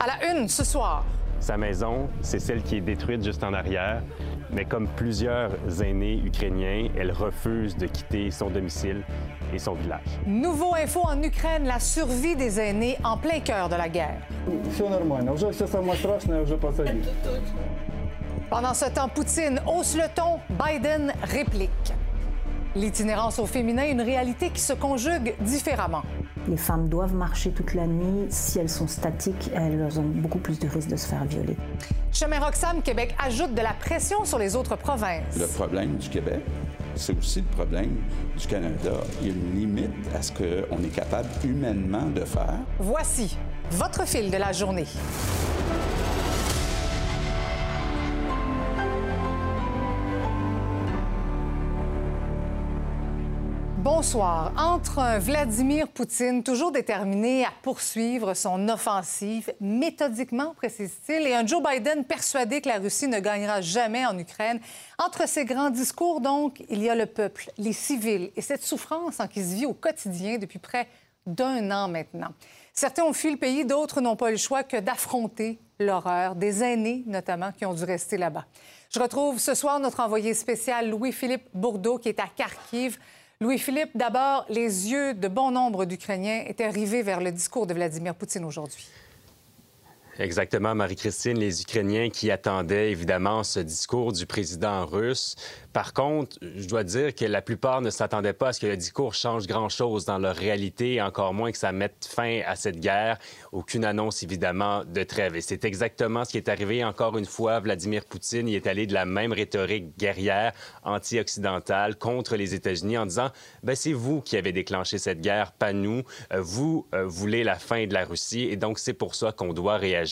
à la une ce soir. Sa maison, c'est celle qui est détruite juste en arrière, mais comme plusieurs aînés ukrainiens, elle refuse de quitter son domicile et son village. Nouveau info en Ukraine, la survie des aînés en plein cœur de la guerre. Pendant ce temps, Poutine hausse le ton, Biden réplique. L'itinérance au féminin, une réalité qui se conjugue différemment. Les femmes doivent marcher toute la nuit. Si elles sont statiques, elles ont beaucoup plus de risques de se faire violer. Chemin Roxham, Québec ajoute de la pression sur les autres provinces. Le problème du Québec, c'est aussi le problème du Canada. Il y a une limite à ce qu'on est capable humainement de faire. Voici votre fil de la journée. Bonsoir. Entre Vladimir Poutine, toujours déterminé à poursuivre son offensive méthodiquement, précise-t-il, et un Joe Biden persuadé que la Russie ne gagnera jamais en Ukraine, entre ces grands discours, donc, il y a le peuple, les civils et cette souffrance en qui se vit au quotidien depuis près d'un an maintenant. Certains ont fui le pays, d'autres n'ont pas le choix que d'affronter l'horreur, des aînés notamment qui ont dû rester là-bas. Je retrouve ce soir notre envoyé spécial Louis-Philippe Bourdeau qui est à Kharkiv. Louis-Philippe, d'abord, les yeux de bon nombre d'Ukrainiens étaient rivés vers le discours de Vladimir Poutine aujourd'hui. Exactement, Marie-Christine, les Ukrainiens qui attendaient évidemment ce discours du président russe. Par contre, je dois dire que la plupart ne s'attendaient pas à ce que le discours change grand-chose dans leur réalité, encore moins que ça mette fin à cette guerre. Aucune annonce, évidemment, de trêve. Et c'est exactement ce qui est arrivé encore une fois. Vladimir Poutine y est allé de la même rhétorique guerrière, anti-occidentale, contre les États-Unis, en disant ben, c'est vous qui avez déclenché cette guerre, pas nous. Euh, vous euh, voulez la fin de la Russie, et donc c'est pour ça qu'on doit réagir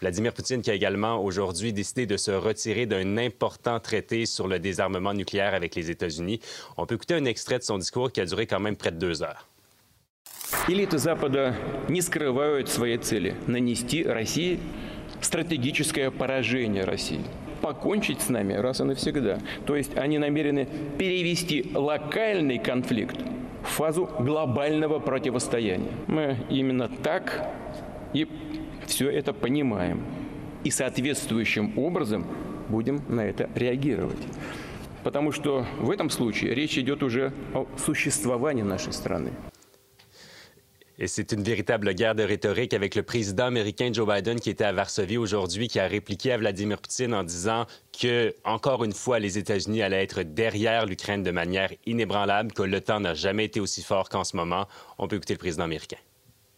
Vladimir Poutine qui a également aujourd'hui décidé de se retirer d'un important traité sur le désarmement nucléaire avec les États-Unis. On peut écouter un extrait de son discours qui a duré quand même près de deux heures. Элиты Запада не скрывают своей цели – нанести России стратегическое поражение России. Покончить с нами раз и навсегда. То есть они намерены перевести локальный конфликт в фазу глобального противостояния. Мы именно так и все это понимаем. И соответствующим образом будем на это реагировать. Потому что в этом случае речь идет уже о существовании нашей страны. Et c'est une véritable guerre de rhétorique avec le président américain Joe Biden qui était à Varsovie aujourd'hui, qui a répliqué à Vladimir Poutine en disant que, encore une fois, les États-Unis allaient être derrière l'Ukraine de manière inébranlable, que l'OTAN n'a jamais été aussi fort qu'en ce moment. On peut écouter le président américain.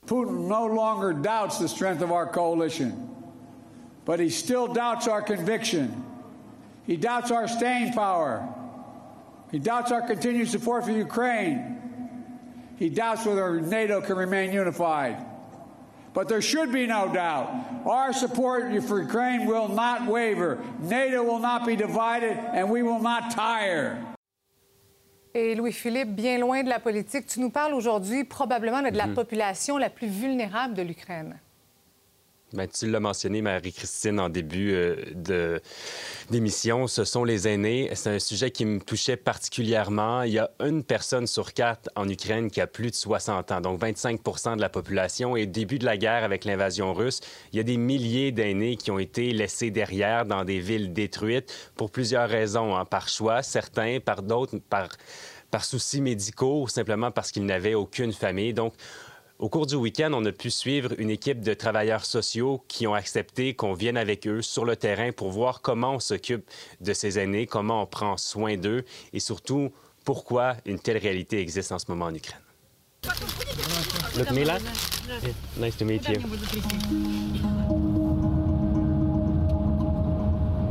Putin no longer doubts the strength of our coalition, but he still doubts our conviction. He doubts our staying power. He doubts our continued support for Ukraine. He doubts whether NATO can remain unified. But there should be no doubt. Our support for Ukraine will not waver. NATO will not be divided, and we will not tire. Et Louis-Philippe, bien loin de la politique, tu nous parles aujourd'hui probablement de la Mhm. population la plus vulnérable de l'Ukraine. Ben, tu l'as mentionné, Marie-Christine, en début euh, d'émission, ce sont les aînés. C'est un sujet qui me touchait particulièrement. Il y a une personne sur quatre en Ukraine qui a plus de 60 ans, donc 25% de la population. Et au début de la guerre avec l'invasion russe, il y a des milliers d'aînés qui ont été laissés derrière dans des villes détruites pour plusieurs raisons, hein, par choix, certains, par d'autres, par, par soucis médicaux, ou simplement parce qu'ils n'avaient aucune famille. Donc, au cours du week-end, on a pu suivre une équipe de travailleurs sociaux qui ont accepté qu'on vienne avec eux sur le terrain pour voir comment on s'occupe de ces aînés, comment on prend soin d'eux et surtout pourquoi une telle réalité existe en ce moment en Ukraine. Nice to meet you.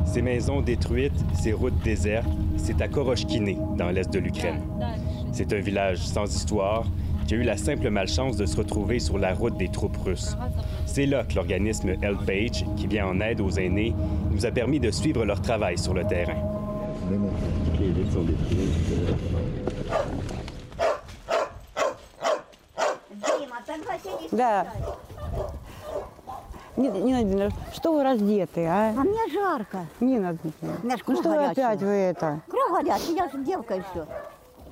Ces maisons détruites, ces routes désertes, c'est à Koroshkine, dans l'est de l'Ukraine. C'est un village sans histoire qui a eu la simple malchance de se retrouver sur la route des troupes russes. C'est là que l'organisme Helpage, qui vient en aide aux aînés, nous a permis de suivre leur travail sur le terrain. Да. Нина, Нина Владимировна, что вы раздеты, а? А мне жарко. Нина Дмитриевна, У меня ж ну круг что вы горячий. опять вы это? Круг горячий, я же девка еще.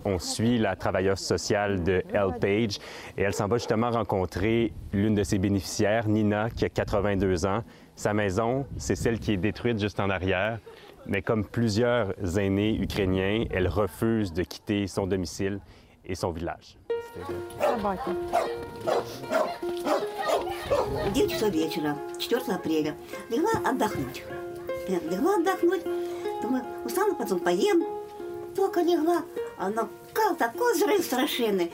on suit la travailleuse sociale de Elle Page et elle s'en va justement rencontrer l'une de ses bénéficiaires, Nina, qui a 82 ans. Sa maison, c'est celle qui est détruite juste en arrière. Mais comme plusieurs aînés ukrainiens, elle refuse de quitter son domicile et son village. 9 часов вечера, 4 апреля. Легла отдохнуть. Легла отдохнуть. Думаю, устану, потом поем. Только легла. Оно как такой взрыв страшенный.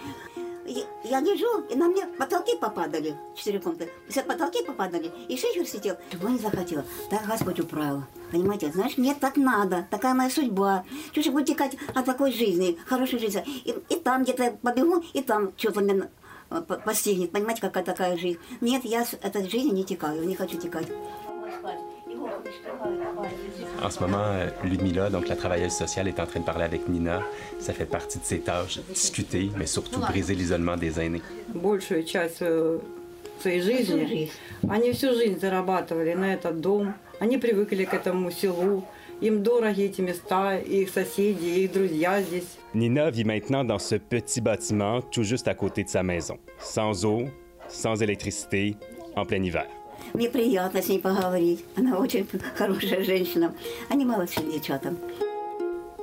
Я лежу, и на мне потолки попадали, четыре комнаты. Все потолки попадали, и шифер сидел. Чего не захотела? Так Господь управил. Понимаете, знаешь, мне так надо, такая моя судьба. Чего же буду текать от такой жизни, хорошей жизни. И, и там где-то побегу, и там что-то меня э, по- постигнет. Понимаете, какая такая жизнь. Нет, я с этой жизни не текаю, не хочу текать. En ce moment, euh, Ludmilla, donc la travailleuse sociale, est en train de parler avec Nina. Ça fait partie de ses tâches, discuter, mais surtout briser l'isolement des aînés. Большую часть э, своей жизни они всю жизнь зарабатывали на этот дом. Они привыкли к этому селу. Им дороги эти места, и их соседи, и их друзья здесь. Nina vit maintenant dans ce petit bâtiment tout juste à côté de sa maison, sans eau, sans électricité, en plein hiver. Мне приятно с ней поговорить. Она очень хорошая женщина. Они молодцы девчата.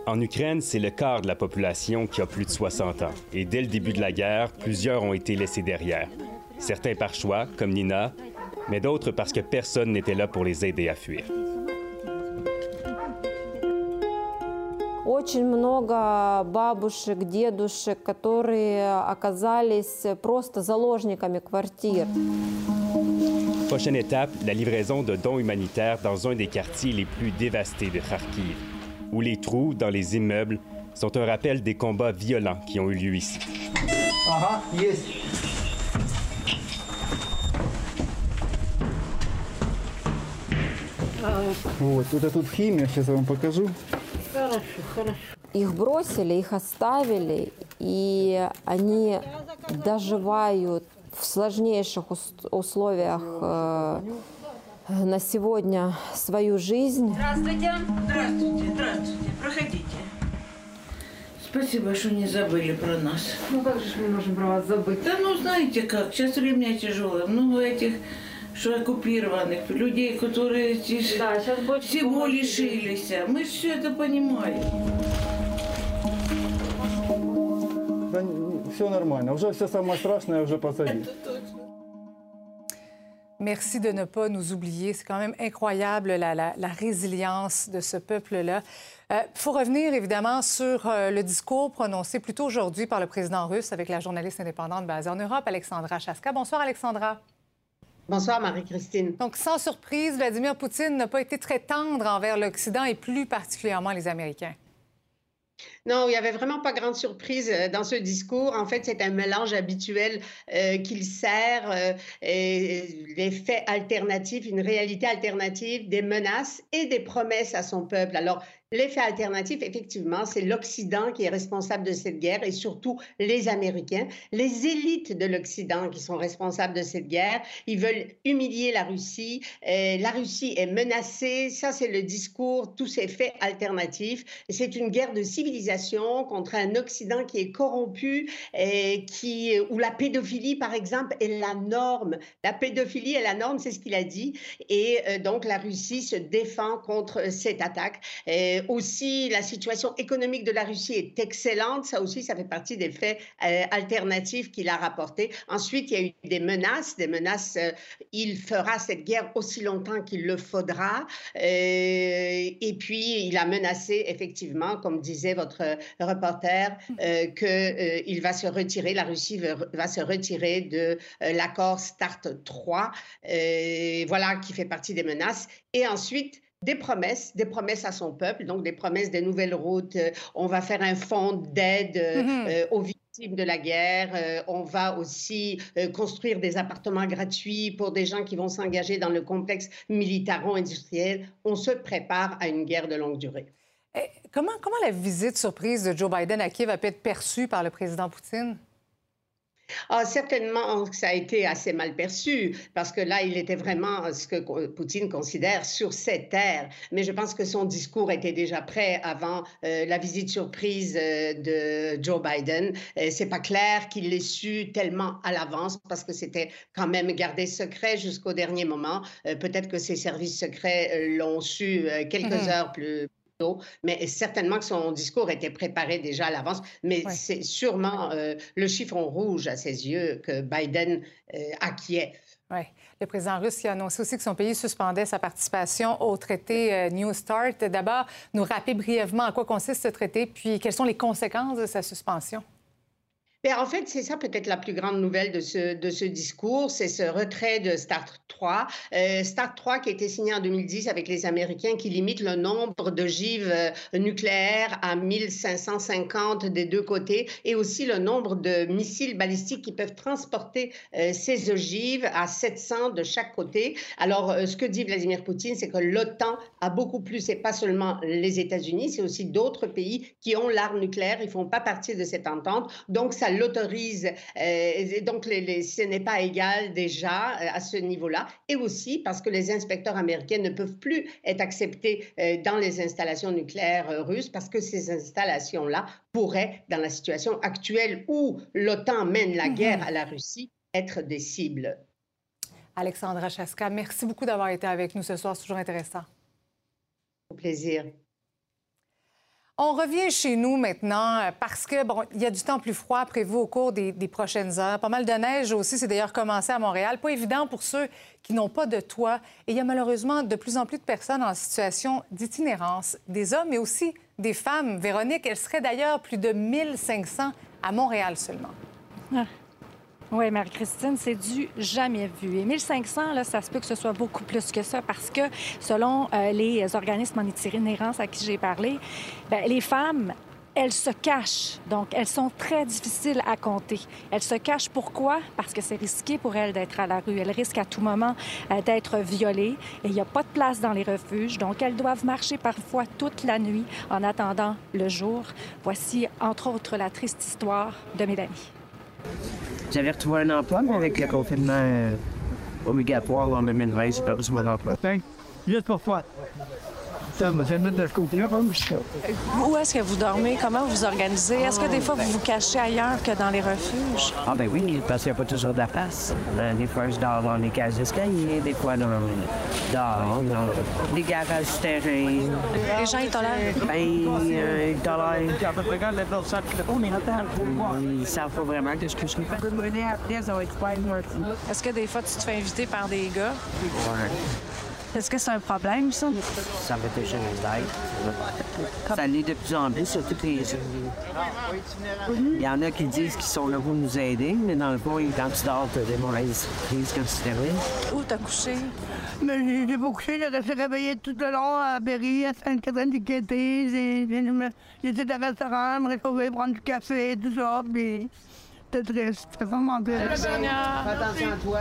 En Ukraine, c'est le quart de la population qui a plus de 60 ans. Et dès le début de la guerre, plusieurs ont été laissés derrière. Certains par choix, comme Nina, mais d'autres parce que personne n'était là pour les aider à fuir. Очень много бабушек, дедушек, которые оказались просто заложниками квартир. Prochaine étape, la livraison de dons humanitaires dans un des quartiers les plus dévastés de Kharkiv, où les trous dans les immeubles sont un rappel des combats violents qui ont eu lieu ici. Ага, есть. Вот, вот тут химия, сейчас я вам покажу. Их бросили, их оставили, и они доживают в сложнейших ус- условиях э, на сегодня свою жизнь. Здравствуйте. Здравствуйте, здравствуйте. Проходите. Спасибо, что не забыли про нас. Ну как же мы можем про вас забыть? Да ну знаете как, сейчас время тяжелое. Много этих что оккупированных, людей, которые здесь Да, сейчас больше всего помощи. лишились. Мы все это понимаем. Да, все нормально. Уже все самое страшное уже позади. Merci de ne pas nous oublier. C'est quand même incroyable la, la- la résilience de ce peuple-là. Il faut revenir évidemment sur euh, le discours prononcé plus tôt aujourd'hui par le président russe avec la journaliste indépendante basée en Europe, Alexandra Chaska. Bonsoir, Alexandra. Bonsoir, Marie-Christine. Donc, sans surprise, Vladimir Poutine n'a pas été très tendre envers l'Occident et plus particulièrement les Américains. Non, il n'y avait vraiment pas grande surprise euh, dans ce discours. En fait, c'est un mélange habituel euh, qu'il sert euh, et des faits alternatifs, une réalité alternative, des menaces et des promesses à son peuple. Alors, l'effet alternatif, effectivement, c'est l'Occident qui est responsable de cette guerre et surtout les Américains, les élites de l'Occident qui sont responsables de cette guerre. Ils veulent humilier la Russie. Euh, la Russie est menacée. Ça, c'est le discours, tous ces faits alternatifs. C'est une guerre de civilisation contre un Occident qui est corrompu et qui, où la pédophilie, par exemple, est la norme. La pédophilie est la norme, c'est ce qu'il a dit. Et euh, donc, la Russie se défend contre cette attaque. Aussi, la situation économique de la Russie est excellente. Ça aussi, ça fait partie des faits euh, alternatifs qu'il a rapportés. Ensuite, il y a eu des menaces. Des menaces, euh, il fera cette guerre aussi longtemps qu'il le faudra. Euh, et puis, il a menacé, effectivement, comme disait votre reporter, qu'il va se retirer, la Russie va se retirer de l'accord START 3. Euh, voilà, qui fait partie des menaces. Et ensuite, des promesses, des promesses à son peuple, donc des promesses de nouvelles routes. Euh, on va faire un fonds d'aide euh, Mhm. euh, aux victimes de la guerre. Euh, on va aussi euh, construire des appartements gratuits pour des gens qui vont s'engager dans le complexe militaro-industriel. On se prépare à une guerre de longue durée. Eh, Comment, comment la visite surprise de Joe Biden à Kiev a pu être perçue par le président Poutine? Ah, certainement que ça a été assez mal perçu, parce que là, il était vraiment ce que Poutine considère sur cette terre. Mais je pense que son discours était déjà prêt avant euh, la visite surprise euh, de Joe Biden. C'est pas clair qu'il l'ait su tellement à l'avance, parce que c'était quand même gardé secret jusqu'au dernier moment. Euh, peut-être que ses services secrets l'ont su quelques mmh heures plus mais certainement que son discours était préparé déjà à l'avance. Mais c'est sûrement euh, le chiffon rouge à ses yeux que Biden euh, acquiert. Oui. Le président russe a annoncé aussi que son pays suspendait sa participation au traité euh, New Start. D'abord, nous rappeler brièvement à quoi consiste ce traité, puis quelles sont les conséquences de sa suspension. Ben, en fait, c'est ça peut-être la plus grande nouvelle de ce, de ce discours, c'est ce retrait de START 3. Euh, START 3 qui a été signé en 2010 avec les Américains qui limite le nombre d'ogives euh, nucléaires à 1550 des deux côtés et aussi le nombre de missiles balistiques qui peuvent transporter euh, ces ogives à 700 de chaque côté. Alors, ce que dit Vladimir Poutine, c'est que l'OTAN a beaucoup plus, et pas seulement les États-Unis, c'est aussi d'autres pays qui ont l'arme nucléaire, ils font pas partie de cette entente. Donc, ça l'autorise. Euh, donc, ce n'est pas égal déjà euh, à ce niveau-là. Et aussi parce que les inspecteurs américains ne peuvent plus être acceptés euh, dans les installations nucléaires russes parce que ces installations-là pourraient, dans la situation actuelle où l'OTAN mène la guerre mhm. à la Russie, être des cibles. Alexandra Chaska, merci beaucoup d'avoir été avec nous ce soir. C'est toujours intéressant. Au plaisir. On revient chez nous maintenant euh, parce que bon, il y a du temps plus froid prévu au cours des, prochaines heures. Pas mal de neige aussi, c'est d'ailleurs commencé à Montréal. Pas évident pour ceux qui n'ont pas de toit. Et il y a malheureusement de plus en plus de personnes en situation d'itinérance, des hommes mais aussi des femmes. Véronique, elle serait d'ailleurs plus de 1500 à Montréal seulement. Ah. Oui, Marie-Christine, c'est du jamais vu. Et 1500, là, ça se peut que ce soit beaucoup plus que ça parce que, selon euh, les organismes en itinérance à qui j'ai parlé, bien, les femmes, elles se cachent. Donc, elles sont très difficiles à compter. Elles se cachent pourquoi? Parce que c'est risqué pour elles d'être à la rue. Elles risquent à tout moment euh, d'être violées et il n'y a pas de place dans les refuges. Donc, elles doivent marcher parfois toute la nuit en attendant le jour. Voici, entre autres, la triste histoire de Mélanie. J'avais retrouvé un emploi, mais avec le confinement euh, obligatoire en 2020, j'ai perdu mon emploi. Juste pour toi. Où est-ce que vous dormez? Comment vous vous organisez? Est-ce que des fois, vous vous cachez ailleurs que dans les refuges? Ah ben oui, parce qu'il n'y a pas toujours de la place. Euh, des fois, je dors dans les cases d'escalier, des fois dans, les garages terrain. Les gens, ils tolèrent? Ben, euh, ils tolèrent. Ils savent pas vraiment de ce que je fais. Est-ce que des fois, tu te fais inviter par des gars? Ouais. Est-ce que c'est un problème, ça? Ça me fait jamais d'aide. Ça l'est de plus en plus, surtout les Il y en a qui disent qu'ils sont là pour nous aider, mais dans le fond, quand tu dors, tu as des mauvaises prises quand tu te Où t'as couché? Mais j'ai pas couché, j'ai resté réveillé tout le long à Berry, à Sainte-Catherine-du-Quété. J'étais dans le restaurant, me réchauffer, prendre du café, tout ça, puis triste. C'était vraiment triste. Attention à toi.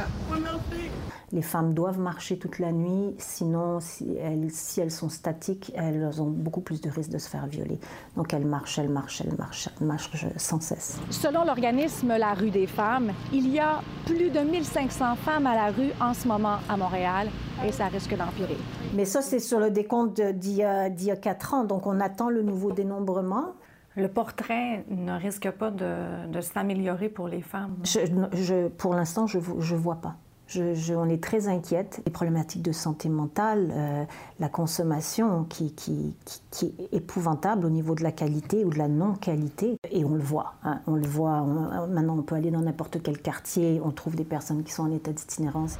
Les femmes doivent marcher toute la nuit, sinon, si elles, si elles sont statiques, elles ont beaucoup plus de risques de se faire violer. Donc elles marchent, elles marchent, elles marchent, elles marchent sans cesse. Selon l'organisme La Rue des femmes, il y a plus de 1500 femmes à la rue en ce moment à Montréal et ça risque d'empirer. Mais ça, c'est sur le décompte d'il y, a quatre ans, donc on attend le nouveau dénombrement. Le portrait ne risque pas de, s'améliorer pour les femmes. Je, pour l'instant, je ne vois pas. Je, on est très inquiète. Les problématiques de santé mentale, euh, la consommation qui, qui, qui, est épouvantable au niveau de la qualité ou de la non-qualité. Et on le voit. Hein. on le voit. maintenant, on peut aller dans n'importe quel quartier. On trouve des personnes qui sont en état d'itinérance.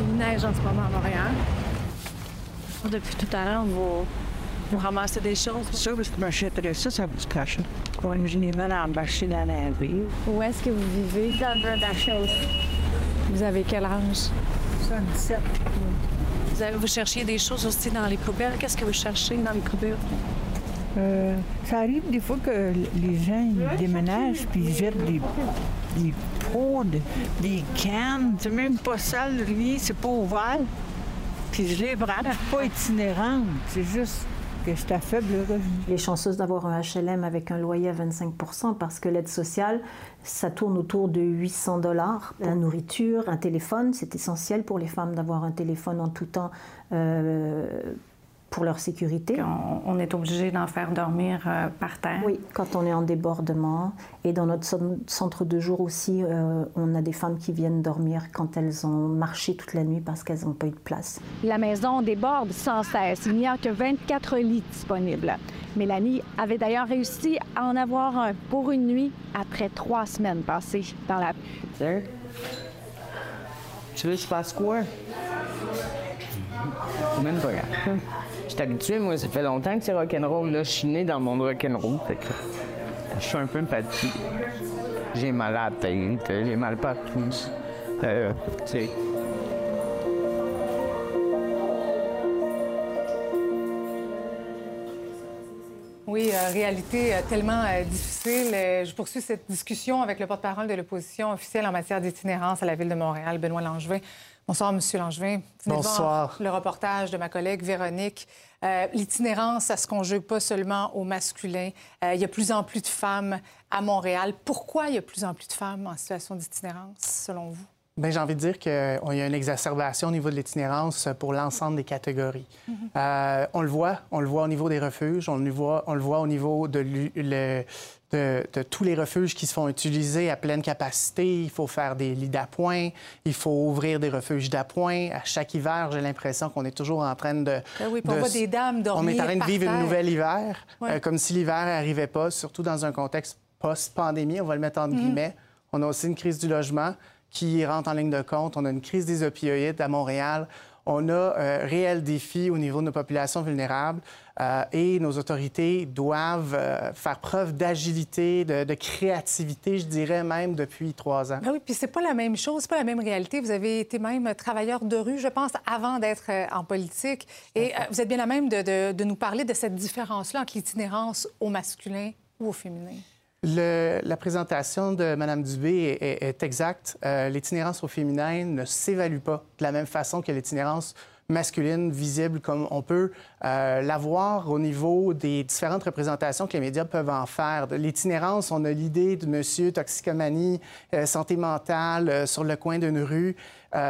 Il neige en ce moment à Montréal. Depuis tout à l'heure, vous, vous ramassez des choses. Ça, parce que m'achèterais ça, ça vous cache. Une général à marcher dans la rue. Où est-ce que vous vivez? Dans la chose. Vous avez quel âge? 77. Vous, vous cherchiez des choses aussi dans les poubelles? Qu'est-ce que vous cherchez dans les poubelles? Euh, ça arrive des fois que les gens ils déménagent puis ils jettent des, des pots, des cannes. C'est même pas sale, rien, c'est pas ouvert. Puis je les prends, pas itinérante. C'est juste Les chanceuses d'avoir un HLM avec un loyer à 25% parce que l'aide sociale, ça tourne autour de 800 dollars. La nourriture, un téléphone, c'est essentiel pour les femmes d'avoir un téléphone en tout temps. Euh, pour leur sécurité. On, est obligé d'en faire dormir euh, par terre. Oui, quand on est en débordement. Et dans notre centre de jour aussi, euh, on a des femmes qui viennent dormir quand elles ont marché toute la nuit parce qu'elles n'ont pas eu de place. La maison déborde sans cesse. Il n'y a que 24 lits disponibles. Mélanie avait d'ailleurs réussi à en avoir un pour une nuit après trois semaines passées dans la... Tu veux que je fasse quoi? Même pas je suis habitué, moi, ça fait longtemps que c'est rock'n'roll. Là, je suis né dans le monde rock'n'roll. Je suis un peu fatigué. J'ai mal à la j'ai mal partout. Euh. Oui, euh, réalité euh, tellement euh, difficile. je poursuis cette discussion avec le porte-parole de l'opposition officielle en matière d'itinérance à la Ville de Montréal, Benoît Langevin. Bonsoir, M. Langevin. Bonsoir. le reportage de ma collègue Véronique. Euh, l'itinérance, ça se conjugue pas seulement au masculin. Euh, il y a plus en plus de femmes à Montréal. Pourquoi il y a plus en plus de femmes en situation d'itinérance, selon vous? Bien, j'ai envie de dire qu'il y a une exacerbation au niveau de l'itinérance pour l'ensemble des catégories. Mhm. Euh, on le voit, on le voit au niveau des refuges, on le voit, on le voit au niveau de, le, de, tous les refuges qui se font utiliser à pleine capacité. Il faut faire des lits d'appoint, il faut ouvrir des refuges d'appoint. À chaque hiver, j'ai l'impression qu'on est toujours en train de... Ben oui, on voit des dames dormir On est en train de vivre une nouvelle hiver, euh, comme si l'hiver n'arrivait pas, surtout dans un contexte post-pandémie, on va le mettre entre mm. guillemets. On a aussi une crise du logement qui rentre en ligne de compte. On a une crise des opioïdes à Montréal. On a un euh, réel défi au niveau de nos populations vulnérables. Euh, et nos autorités doivent euh, faire preuve d'agilité, de, créativité, je dirais même depuis trois ans. Ben oui, puis c'est pas la même chose, c'est pas la même réalité. Vous avez été même travailleur de rue, je pense, avant d'être en politique. Et vous êtes bien la même de, nous parler de cette différence-là entre l'itinérance au masculin ou au féminin. La présentation de Mme Dubé est, exacte. l'itinérance au féminin ne s'évalue pas de la même façon que l'itinérance masculine visible comme on peut euh, l'avoir au niveau des différentes représentations que les médias peuvent en faire. De l'itinérance, on a l'idée de monsieur toxicomanie, euh, santé mentale euh, sur le coin d'une rue,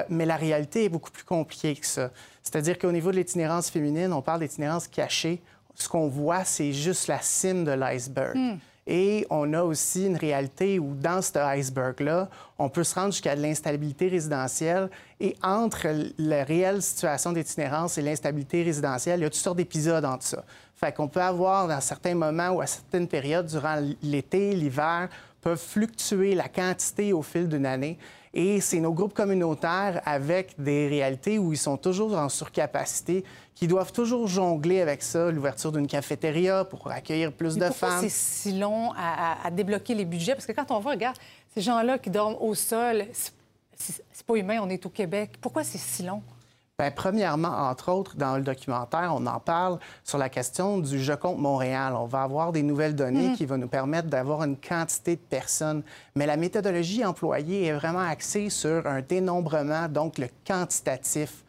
mais la réalité est beaucoup plus compliquée que ça. C'est-à-dire qu'au niveau de l'itinérance féminine, on parle d'itinérance cachée. Ce qu'on voit, c'est juste la cime de l'iceberg. Hmm. Et on a aussi une réalité où, dans cet iceberg-là, on peut se rendre jusqu'à de l'instabilité résidentielle. Et entre la réelle situation d'itinérance et l'instabilité résidentielle, il y a toutes sortes d'épisodes entre ça. Fait qu'on peut avoir, dans certains moments ou à certaines périodes, durant l'été, l'hiver, peuvent fluctuer la quantité au fil d'une année. Et c'est nos groupes communautaires avec des réalités où ils sont toujours en surcapacité qui doivent toujours jongler avec ça, l'ouverture d'une cafétéria pour accueillir plus de femmes. c'est si long à, débloquer les budgets? Parce que quand on voit, regarde, ces gens-là qui dorment au sol, c'est pas humain, on est au Québec. Pourquoi c'est si long? Bien, premièrement, entre autres, dans le documentaire, on en parle sur la question du Je compte Montréal. On va avoir des nouvelles données mm. qui vont nous permettre d'avoir une quantité de personnes. Mais la méthodologie employée est vraiment axée sur un dénombrement, donc le quantitatif,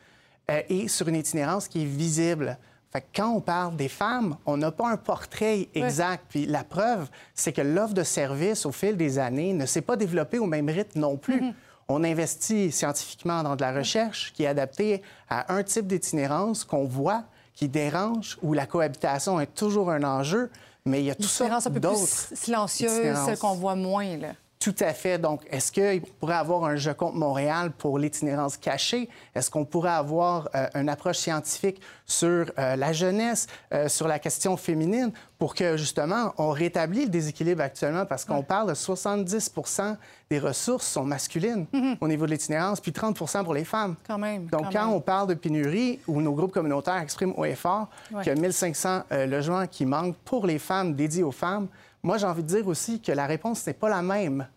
euh, et sur une itinérance qui est visible. Fait que quand on parle des femmes, on n'a pas un portrait exact. Puis la preuve, c'est que l'offre de services au fil des années ne s'est pas développée au même rythme non plus. Mm-hmm. On investit scientifiquement dans de la recherche qui est adaptée à un type d'itinérance qu'on voit, qui dérange, où la cohabitation est toujours un enjeu, mais il y a tout ça un peu plus silencieuse, celle qu'on voit moins. Là. Tout à fait. Donc, est-ce qu'il pourrait avoir un jeu contre Montréal pour l'itinérance cachée? Est-ce qu'on pourrait avoir euh, une approche scientifique sur euh, la jeunesse, euh, sur la question féminine, pour que, justement, on rétablisse le déséquilibre actuellement? Parce qu'on parle de 70% des ressources sont masculines mm-hmm. au niveau de l'itinérance, puis 30% pour les femmes. Quand même. Donc, quand, on parle de pénurie, où nos groupes communautaires expriment haut et fort qu'il y a 1500 logements qui manquent pour les femmes, dédiés aux femmes, moi, j'ai envie de dire aussi que la réponse n'est pas la même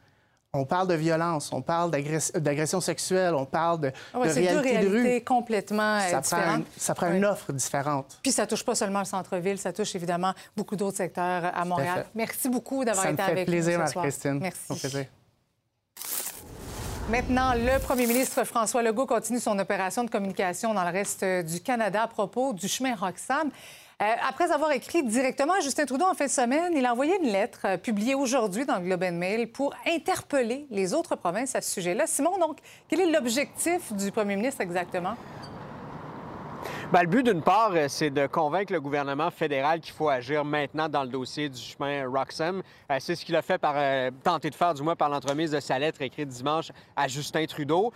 on parle de violence, on parle d'agression sexuelle, on parle de, ah ouais, de réalité deux réalités complètement ça différentes. Prend ça prend une offre différente. Puis ça touche pas seulement le centre-ville, ça touche évidemment beaucoup d'autres secteurs à Montréal. Merci beaucoup d'avoir été avec nous ce soir. Christine. Merci. plaisir. Maintenant, le premier ministre François Legault continue son opération de communication dans le reste du Canada à propos du chemin Roxham. Euh, après avoir écrit directement à Justin Trudeau en fin de semaine, il a envoyé une lettre euh, publiée aujourd'hui dans le Globe and Mail pour interpeller les autres provinces à ce sujet-là. Simon, donc, quel est l'objectif du premier ministre exactement? Bien, le but, d'une part, euh, c'est de convaincre le gouvernement fédéral qu'il faut agir maintenant dans le dossier du chemin Roxham. C'est ce qu'il a fait par tenter de faire, du moins par l'entremise de sa lettre écrite dimanche à Justin Trudeau.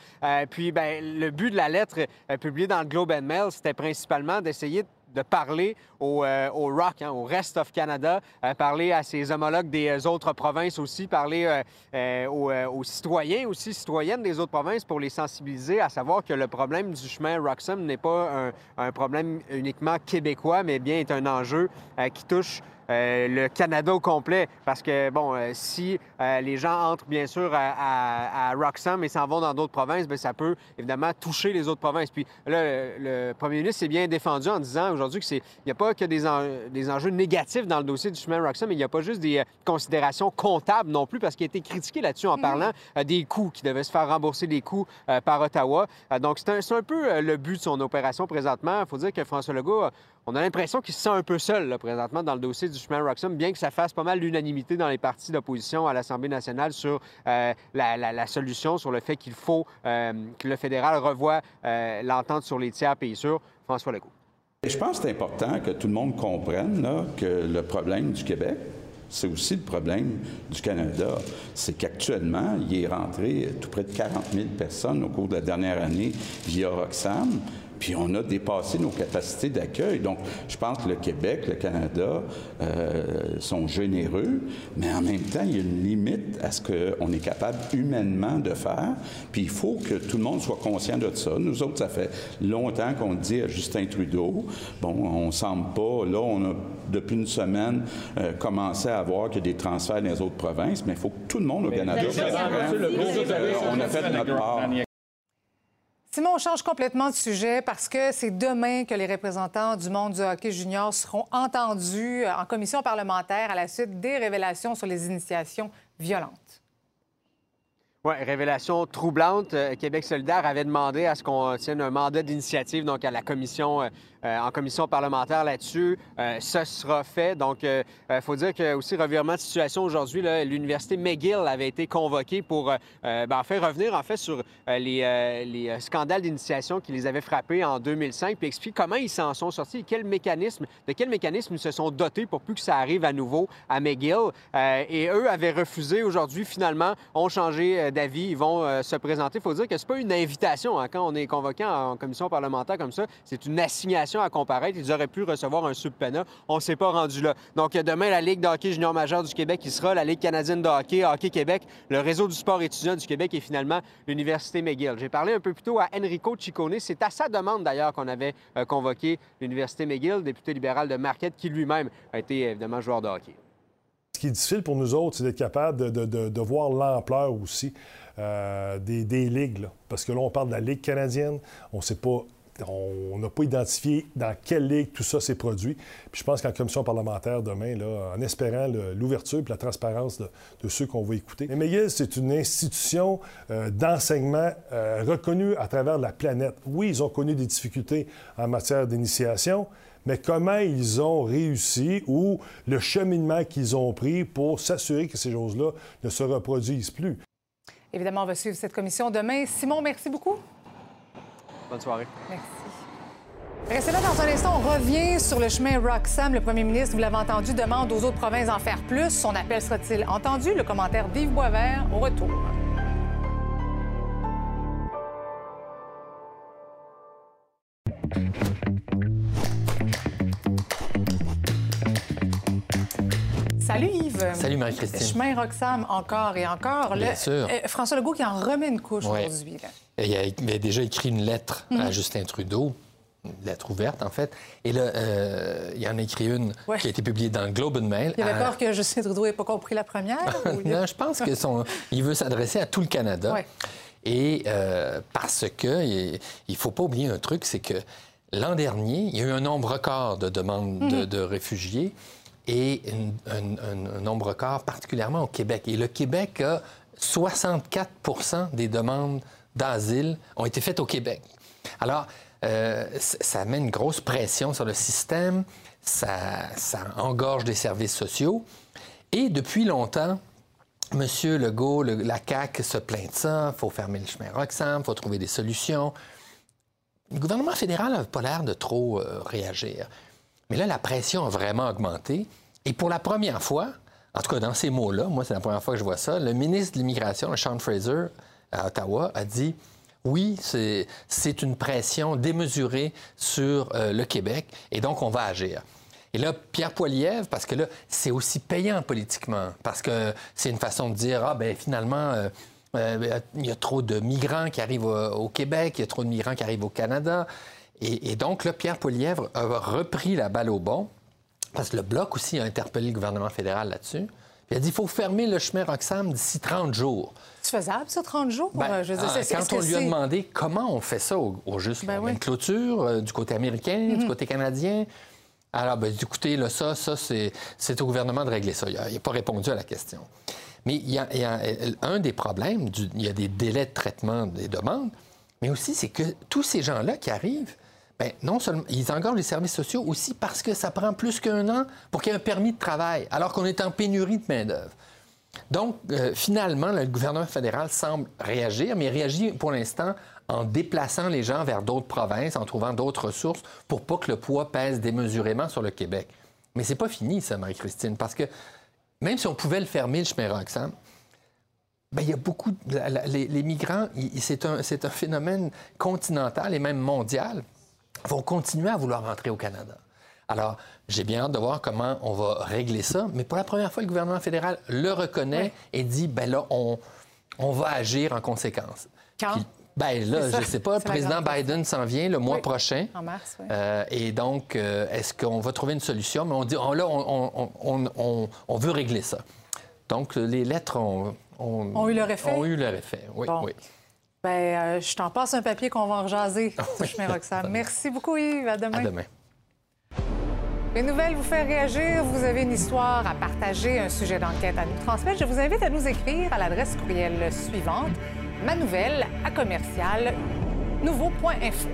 puis, ben, le but de la lettre publiée dans le Globe and Mail, c'était principalement d'essayer de de parler au, euh, au ROC, hein, au Rest of Canada, euh, parler à ses homologues des euh, autres provinces aussi, parler aux, citoyens aussi, citoyennes des autres provinces pour les sensibiliser à savoir que le problème du chemin Roxham n'est pas un, un, problème uniquement québécois, mais bien est un enjeu qui touche euh, le Canada au complet. Parce que, bon, euh, si euh, les gens entrent, bien sûr, à, à, Roxham et s'en vont dans d'autres provinces, bien, ça peut évidemment toucher les autres provinces. Puis là, le, premier ministre s'est bien défendu en disant aujourd'hui qu'il n'y a pas que des, des, enjeux négatifs dans le dossier du chemin Roxham, mais il n'y a pas juste des considérations comptables non plus, parce qu'il a été critiqué là-dessus en mm-hmm. parlant des coûts, qui devaient se faire rembourser des coûts par Ottawa. donc, c'est un, un, peu le but de son opération présentement. Il faut dire que François Legault on a l'impression qu'il se sent un peu seul présentement dans le dossier du chemin Roxham, bien que ça fasse pas mal l'unanimité dans les partis d'opposition à l'Assemblée nationale sur euh, la, solution, sur le fait qu'il faut euh, que le fédéral revoie euh, l'entente sur les tiers pays sûrs. François Legault. Je pense que c'est important que tout le monde comprenne que le problème du Québec, c'est aussi le problème du Canada. C'est qu'actuellement, il est rentré tout près de 40 000 personnes au cours de la dernière année via Roxham. Puis on a dépassé nos capacités d'accueil. Donc, je pense que le Québec, le Canada euh, sont généreux, mais en même temps, il y a une limite à ce qu'on est capable humainement de faire. Puis il faut que tout le monde soit conscient de ça. Nous autres, ça fait longtemps qu'on dit à Justin Trudeau, bon, on semble pas, là, on a depuis une semaine euh, commencé à voir qu'il y a des transferts dans les autres provinces, mais il faut que tout le monde au Canada... On a fait notre part. Simon, on change complètement de sujet parce que c'est demain que les représentants du monde du hockey junior seront entendus en commission parlementaire à la suite des révélations sur les initiations violentes. Oui, révélation troublante. Euh, Québec solidaire avait demandé à ce qu'on tienne un mandat d'initiative donc à la commission euh, euh, en commission parlementaire là-dessus. Euh, ce sera fait. Donc, il euh, faut dire que aussi revirement de situation aujourd'hui, l'université McGill avait été convoquée pour ben, faire revenir en fait sur les, les scandales d'initiation qui les avaient frappés en 2005, puis expliquer comment ils s'en sont sortis et quel de quel mécanisme ils se sont dotés pour plus que ça arrive à nouveau à McGill. et eux avaient refusé aujourd'hui, finalement, ont changé d'avis, ils vont se présenter. Il faut dire que c'est pas une invitation hein, quand on est convoqué en commission parlementaire comme ça, c'est une assignation à comparaître. Ils auraient pu recevoir un subpena. On ne s'est pas rendu là. Donc, demain, la Ligue de hockey junior majeur du Québec qui sera la Ligue canadienne de hockey, Hockey Québec, le réseau du sport étudiant du Québec et finalement l'Université McGill. J'ai parlé un peu plus tôt à Enrico Ciccone. C'est à sa demande, d'ailleurs, qu'on avait euh, convoqué l'Université McGill, député libéral de Marquette, qui lui-même a été évidemment joueur de hockey. Ce qui est difficile pour nous autres, c'est d'être capable de, voir l'ampleur aussi euh, des, ligues. Parce que là, on parle de la Ligue canadienne. On ne sait pas on n'a pas identifié dans quelle ligue tout ça s'est produit. Puis je pense qu'en commission parlementaire demain, là, en espérant l'ouverture et la transparence de, ceux qu'on va écouter. Mais McGill, c'est une institution euh, d'enseignement euh, reconnue à travers la planète. Oui, ils ont connu des difficultés en matière d'initiation, mais comment ils ont réussi ou le cheminement qu'ils ont pris pour s'assurer que ces choses-là ne se reproduisent plus? Évidemment, on va suivre cette commission demain. Simon, merci beaucoup. Bonne soirée. Merci. Restez là dans un instant. On revient sur le chemin Roxham. Le premier ministre, vous l'avez entendu, demande aux autres provinces d'en faire plus. Son appel sera-t-il entendu? Le commentaire d'Yves Boisvert au retour. Salut Yves. Salut Marie-Christine. Chemin Roxham encore et encore. Bien sûr. Euh, François Legault qui en remet une couche aujourd'hui. Il avait déjà écrit une lettre à mhm. Justin Trudeau, une lettre ouverte, en fait. Et là, euh, il y en a écrit une qui a été publiée dans le Globe and Mail. Il avait peur que Justin Trudeau n'ait pas compris la première? non, je pense qu'il son... veut s'adresser à tout le Canada. Et euh, parce que il ne faut pas oublier un truc, c'est que l'an dernier, il y a eu un nombre record de demandes de, mhm. réfugiés et un, un, nombre record particulièrement au Québec. Et le Québec a 64% des demandes d'asile ont été faites au Québec. Alors, euh, ça met une grosse pression sur le système, ça, engorge des services sociaux. Et depuis longtemps, M. Legault, la CAQ se plaint de ça, il faut fermer le chemin Roxham, il faut trouver des solutions. Le gouvernement fédéral n'a pas l'air de trop euh, réagir. Mais là, la pression a vraiment augmenté. Et pour la première fois, en tout cas dans ces mots-là, moi c'est la première fois que je vois ça, le ministre de l'Immigration, Sean Fraser, à Ottawa, a dit oui, c'est une pression démesurée sur euh, le Québec et donc on va agir. Et là, Pierre Poilievre, parce que là, c'est aussi payant politiquement, parce que c'est une façon de dire, ah ben finalement, euh, euh, il y a trop de migrants qui arrivent au, Québec, il y a trop de migrants qui arrivent au Canada. Et, donc là, Pierre Poilievre a repris la balle au bon, parce que le Bloc aussi a interpellé le gouvernement fédéral là-dessus. Il a dit qu'il faut fermer le chemin Roxham d'ici 30 jours. C'est faisable, ça, 30 jours? Ben, je ah, quand on lui a demandé comment on fait ça au, juste, ben une clôture euh, du côté américain, du mhm. côté canadien. Alors, ben, écoutez, là, ça, ça c'est au gouvernement de régler ça. Il n'a pas répondu à la question. Mais il y a, un des problèmes, il y a des délais de traitement des demandes, mais aussi c'est que tous ces gens-là qui arrivent, bien, non seulement ils engagent les services sociaux aussi parce que ça prend plus qu'un an pour qu'il y ait un permis de travail, alors qu'on est en pénurie de main-d'œuvre. Donc, euh, finalement, le gouvernement fédéral semble réagir, mais réagit pour l'instant en déplaçant les gens vers d'autres provinces, en trouvant d'autres ressources pour pas que le poids pèse démesurément sur le Québec. Mais c'est pas fini, ça, Marie-Christine, parce que même si on pouvait le fermer, le chemin Roxham, ben, il y a beaucoup. les, migrants, c'est un, un, phénomène continental et même mondial, vont continuer à vouloir rentrer au Canada. Alors, j'ai bien hâte de voir comment on va régler ça, mais pour la première fois, le gouvernement fédéral le reconnaît et dit ben là, on, on va agir en conséquence. Quand? ben là, je ne sais pas. Le président Biden s'en vient le mois prochain. En mars, oui. Euh, et donc, euh, est-ce qu'on va trouver une solution? Mais on dit, oh, là, on, on, veut régler ça. Donc, les lettres ont, ont, eu leur effet? Ont eu leur effet, oui. oui. Ben, euh, je t'en passe un papier qu'on va en rejaser. Merci beaucoup, Yves. À demain. À demain. Les nouvelles vous faire réagir. Vous avez une histoire à partager, un sujet d'enquête à nous transmettre. Je vous invite à nous écrire à l'adresse courriel suivante ma nouvelle à commercial nouveau.info.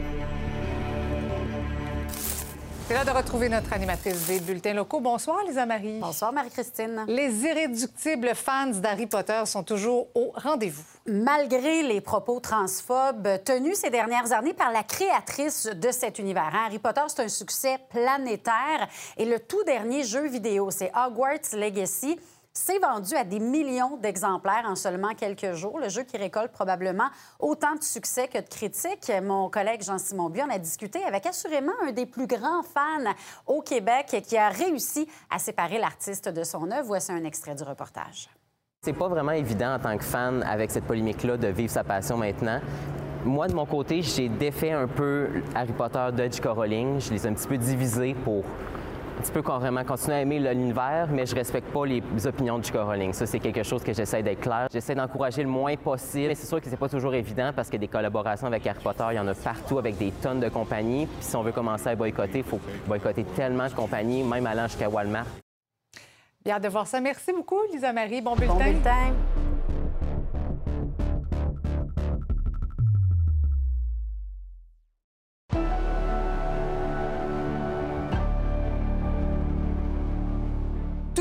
C'est là de retrouver notre animatrice des bulletins locaux. Bonsoir, Lisa Marie. Bonsoir, Marie-Christine. Les irréductibles fans d'Harry Potter sont toujours au rendez-vous. Malgré les propos transphobes tenus ces dernières années par la créatrice de cet univers. Hein, Harry Potter, c'est un succès planétaire. Et le tout dernier jeu vidéo, c'est Hogwarts Legacy c'est vendu à des millions d'exemplaires en seulement quelques jours. Le jeu qui récolte probablement autant de succès que de critiques. Mon collègue Jean-Simon Bion a discuté avec assurément un des plus grands fans au Québec qui a réussi à séparer l'artiste de son œuvre. Voici un extrait du reportage. C'est pas vraiment évident en tant que fan avec cette polémique-là de vivre sa passion maintenant. Moi, de mon côté, j'ai défait un peu Harry Potter de J.K. Rowling. Je les ai un petit peu divisés pour un petit peu vraiment continuer à aimer l'univers, mais je respecte pas les opinions de J.K. Rowling. Ça, c'est quelque chose que j'essaie d'être clair. J'essaie d'encourager le moins possible. Mais c'est sûr que c'est pas toujours évident parce que des collaborations avec Harry Potter, il y en a partout avec des tonnes de compagnies. Puis si on veut commencer à boycotter, il faut boycotter tellement de compagnies, même allant jusqu'à Walmart. Bien de voir ça. Merci beaucoup, Lisa Marie. Bon bulletin. Bon bulletin.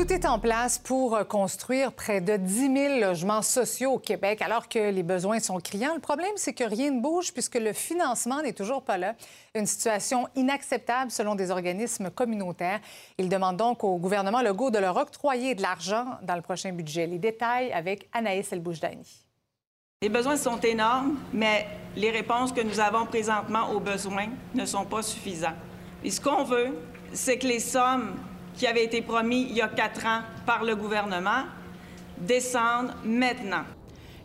Tout est en place pour euh, construire près de 10 000 logements sociaux au Québec, alors que les besoins sont criants. Le problème, c'est que rien ne bouge puisque le financement n'est toujours pas là. Une situation inacceptable selon des organismes communautaires. Ils demandent donc au gouvernement Legault de leur octroyer de l'argent dans le prochain budget. Les détails avec Anaïs Elboujdani. Les besoins sont énormes, mais les réponses que nous avons présentement aux besoins ne sont pas suffisantes. Et ce qu'on veut, c'est que les sommes qui avait été promis il y a quatre ans par le gouvernement descendent maintenant.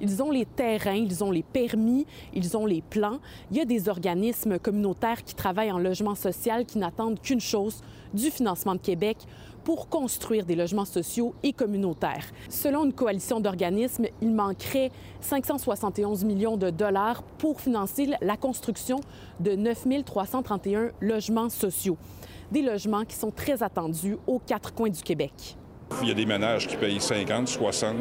Ils ont les terrains, ils ont les permis, ils ont les plans. Il y a des organismes communautaires qui travaillent en logement social qui n'attendent qu'une chose, du financement de Québec pour construire des logements sociaux et communautaires. Selon une coalition d'organismes, il manquerait 571 millions de dollars pour financer la construction de 9 331 logements sociaux des logements qui sont très attendus aux quatre coins du Québec. Il y a des ménages qui payent 50, 60,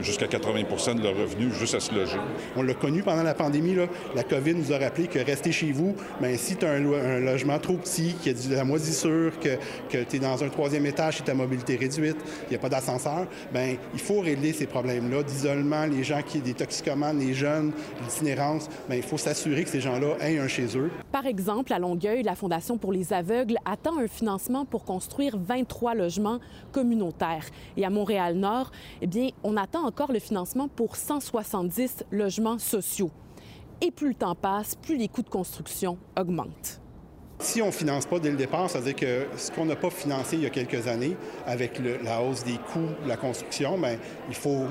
jusqu'à 80% de leur revenu juste à se loger. On l'a connu pendant la pandémie. Là. La COVID nous a rappelé que rester chez vous, bien, si tu as un, un, logement trop petit, qu'il y a de la moisissure, que, que tu es dans un troisième étage et ta mobilité réduite, il n'y a pas d'ascenseur, bien, il faut régler ces problèmes-là d'isolement, les gens qui des toxicomanes, les jeunes, l'itinérance. Bien, il faut s'assurer que ces gens-là aient un chez eux. Par exemple, à Longueuil, la Fondation pour les aveugles attend un financement pour construire 23 logements communautaires. Et à Montréal-Nord, eh bien, on attend encore le financement pour 170 logements sociaux. Et plus le temps passe, plus les coûts de construction augmentent. Si on ne finance pas dès le départ, ça veut dire que ce qu'on n'a pas financé il y a quelques années, avec la hausse des coûts de la construction, bien, il faut,